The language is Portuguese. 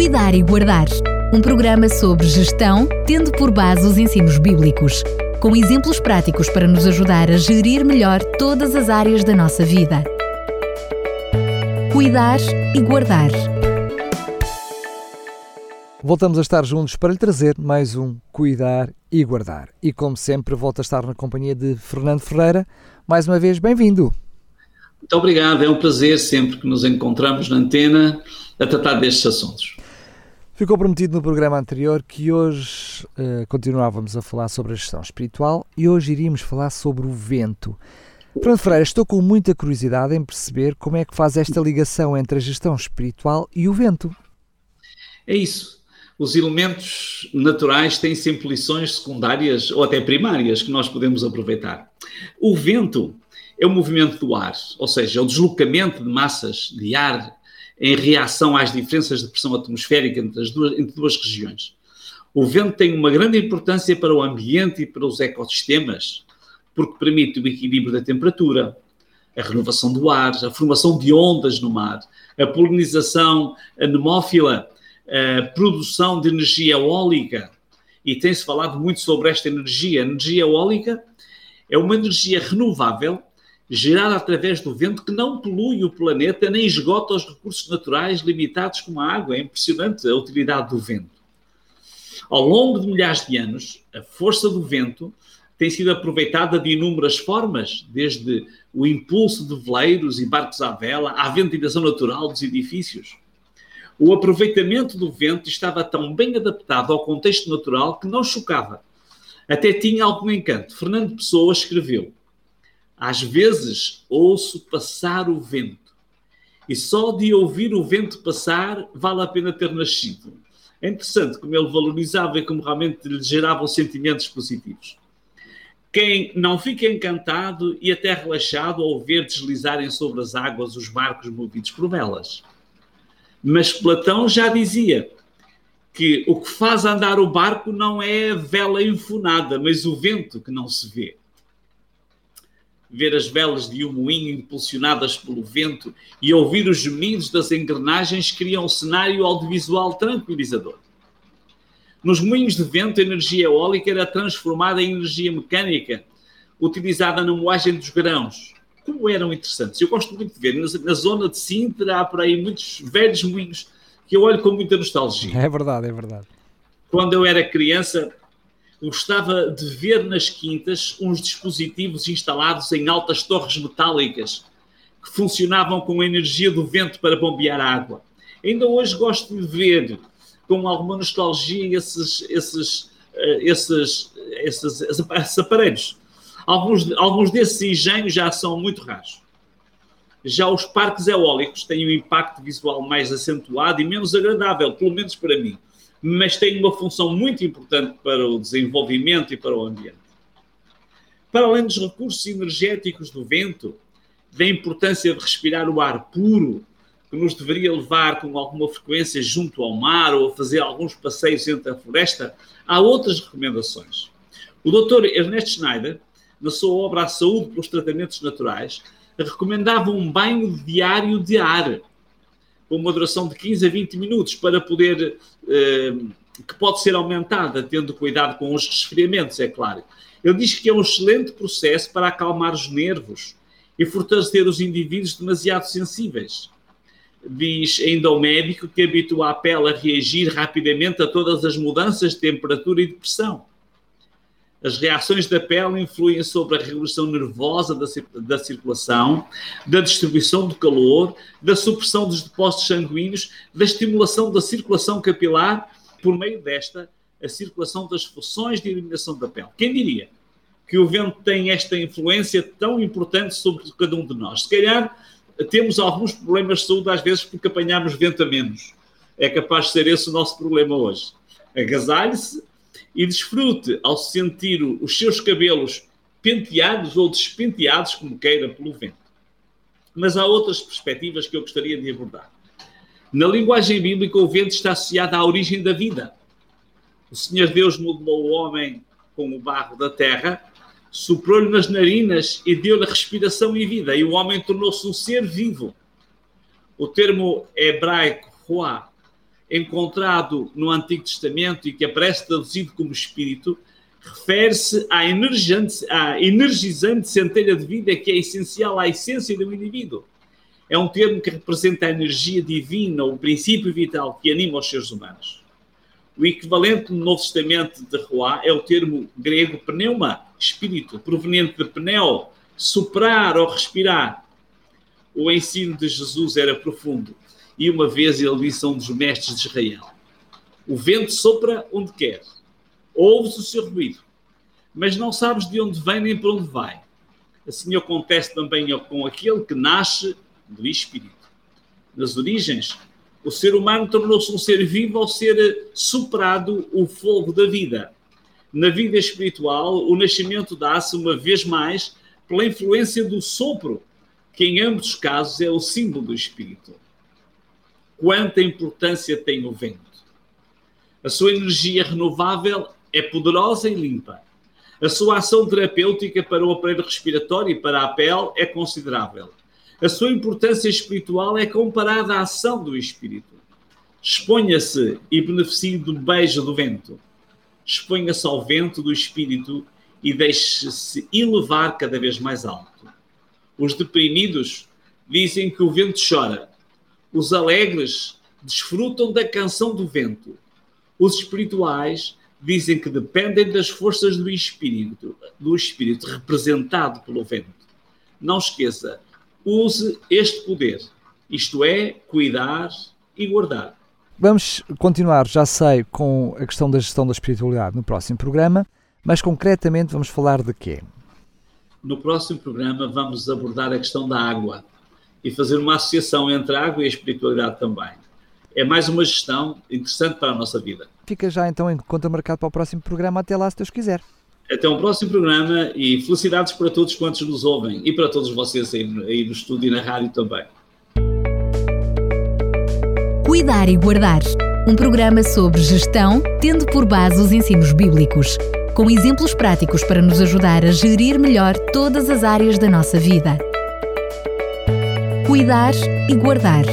Cuidar e Guardar, um programa sobre gestão, tendo por base os ensinos bíblicos, com exemplos práticos para nos ajudar a gerir melhor todas as áreas da nossa vida. Cuidar e Guardar. Voltamos a estar juntos para lhe trazer mais um Cuidar e Guardar. E como sempre, volto a estar na companhia de Fernando Ferreira. Mais uma vez, bem-vindo. Muito obrigado, é um prazer sempre que nos encontramos na antena a tratar destes assuntos. Ficou prometido no programa anterior que hoje uh, continuávamos a falar sobre a gestão espiritual e hoje iríamos falar sobre o vento. Fernando Ferreira, estou com muita curiosidade em perceber como é que faz esta ligação entre a gestão espiritual e o vento. É isso. Os elementos naturais têm sempre lições secundárias ou até primárias que nós podemos aproveitar. O vento é o movimento do ar, ou seja, é o deslocamento de massas de ar em reação às diferenças de pressão atmosférica entre, as duas, entre duas regiões. O vento tem uma grande importância para o ambiente e para os ecossistemas, porque permite o equilíbrio da temperatura, a renovação do ar, a formação de ondas no mar, a polinização anemófila, a produção de energia eólica. E tem-se falado muito sobre esta energia. A energia eólica é uma energia renovável gerada através do vento que não polui o planeta nem esgota os recursos naturais limitados como a água. É impressionante a utilidade do vento. Ao longo de milhares de anos, a força do vento tem sido aproveitada de inúmeras formas, desde o impulso de veleiros e barcos à vela à ventilação natural dos edifícios. O aproveitamento do vento estava tão bem adaptado ao contexto natural que não chocava. Até tinha algum encanto. Fernando Pessoa escreveu: às vezes ouço passar o vento, e só de ouvir o vento passar vale a pena ter nascido. É interessante como ele valorizava e como realmente lhe geravam sentimentos positivos. Quem não fica encantado e até relaxado ao ver deslizarem sobre as águas os barcos movidos por velas. Mas Platão já dizia que o que faz andar o barco não é a vela enfunada, mas o vento que não se vê ver as velas de um moinho impulsionadas pelo vento e ouvir os gemidos das engrenagens cria um cenário audiovisual tranquilizador. Nos moinhos de vento, a energia eólica era transformada em energia mecânica, utilizada na moagem dos grãos. Como eram interessantes. Eu gosto muito de ver. Na zona de Sintra há por aí muitos velhos moinhos que eu olho com muita nostalgia. É verdade, é verdade. Quando eu era criança, gostava de ver nas quintas uns dispositivos instalados em altas torres metálicas que funcionavam com a energia do vento para bombear água. Ainda hoje gosto de ver com alguma nostalgia esses, esses, eh, esses, esses, esses aparelhos. Alguns, alguns desses engenhos já são muito raros. Já os parques eólicos têm um impacto visual mais acentuado e menos agradável, pelo menos para mim mas tem uma função muito importante para o desenvolvimento e para o ambiente. Para além dos recursos energéticos do vento, da importância de respirar o ar puro, que nos deveria levar com alguma frequência junto ao mar ou a fazer alguns passeios entre a floresta, há outras recomendações. O Dr. Ernesto Schneider, na sua obra A Saúde pelos Tratamentos Naturais, recomendava um banho diário de ar, com uma duração de 15 a 20 minutos para poder, eh, que pode ser aumentada, tendo cuidado com os resfriamentos, é claro. Ele diz que é um excelente processo para acalmar os nervos e fortalecer os indivíduos demasiado sensíveis. Diz ainda o médico que habitua a pele a reagir rapidamente a todas as mudanças de temperatura e de pressão. As reações da pele influem sobre a regulação nervosa da, da circulação, da distribuição do calor, da supressão dos depósitos sanguíneos, da estimulação da circulação capilar, por meio desta, a circulação das funções de eliminação da pele. Quem diria que o vento tem esta influência tão importante sobre cada um de nós? Se calhar temos alguns problemas de saúde às vezes porque apanhamos vento a menos. É capaz de ser esse o nosso problema hoje. Agasalhe-se, e desfrute ao sentir os seus cabelos penteados ou despenteados, como queira, pelo vento. Mas há outras perspectivas que eu gostaria de abordar. Na linguagem bíblica, o vento está associado à origem da vida. O Senhor Deus modelou o homem com o barro da terra, soprou-lhe nas narinas e deu-lhe respiração e vida, e o homem tornou-se um ser vivo. O termo hebraico, roá, encontrado no Antigo Testamento e que aparece traduzido como espírito, refere-se à à energizante centelha de vida que é essencial à essência do indivíduo. É um termo que representa a energia divina, o princípio vital que anima os seres humanos. O equivalente no Novo Testamento de Ruá é o termo grego pneuma, espírito, proveniente de pneu, soprar ou respirar. O ensino de Jesus era profundo e uma vez ele disse a um dos mestres de Israel: O vento sopra onde quer ouves o seu ruído, mas não sabes de onde vem nem para onde vai. Assim acontece também com aquele que nasce do Espírito. Nas origens, o ser humano tornou-se um ser vivo ao ser superado o fogo da vida. Na vida espiritual, o nascimento dá-se uma vez mais pela influência do sopro, que em ambos os casos é o símbolo do Espírito. Quanta importância tem o vento? A sua energia renovável é poderosa e limpa. A sua ação terapêutica para o aparelho respiratório e para a pele é considerável. A sua importância espiritual é comparada à ação do espírito. Exponha-se e beneficie do beijo do vento. Exponha-se ao vento do espírito e deixe-se elevar cada vez mais alto. Os deprimidos dizem que o vento chora. Os alegres desfrutam da canção do vento. Os espirituais dizem que dependem das forças do espírito, do espírito representado pelo vento. Não esqueça, use este poder, isto é, cuidar e guardar. Vamos continuar, já sei, com a questão da gestão da espiritualidade no próximo programa, mas concretamente vamos falar de quê? No próximo programa vamos abordar a questão da água e fazer uma associação entre a água e a espiritualidade também. É mais uma gestão interessante para a nossa vida fica já então em conta marcado para o próximo programa. Até lá, se Deus quiser. Até um próximo programa e felicidades para todos quantos nos ouvem e para todos vocês aí, aí no estúdio e na rádio também. Cuidar e Guardar um programa sobre gestão, tendo por base os ensinos bíblicos, com exemplos práticos para nos ajudar a gerir melhor todas as áreas da nossa vida. Cuidar e Guardar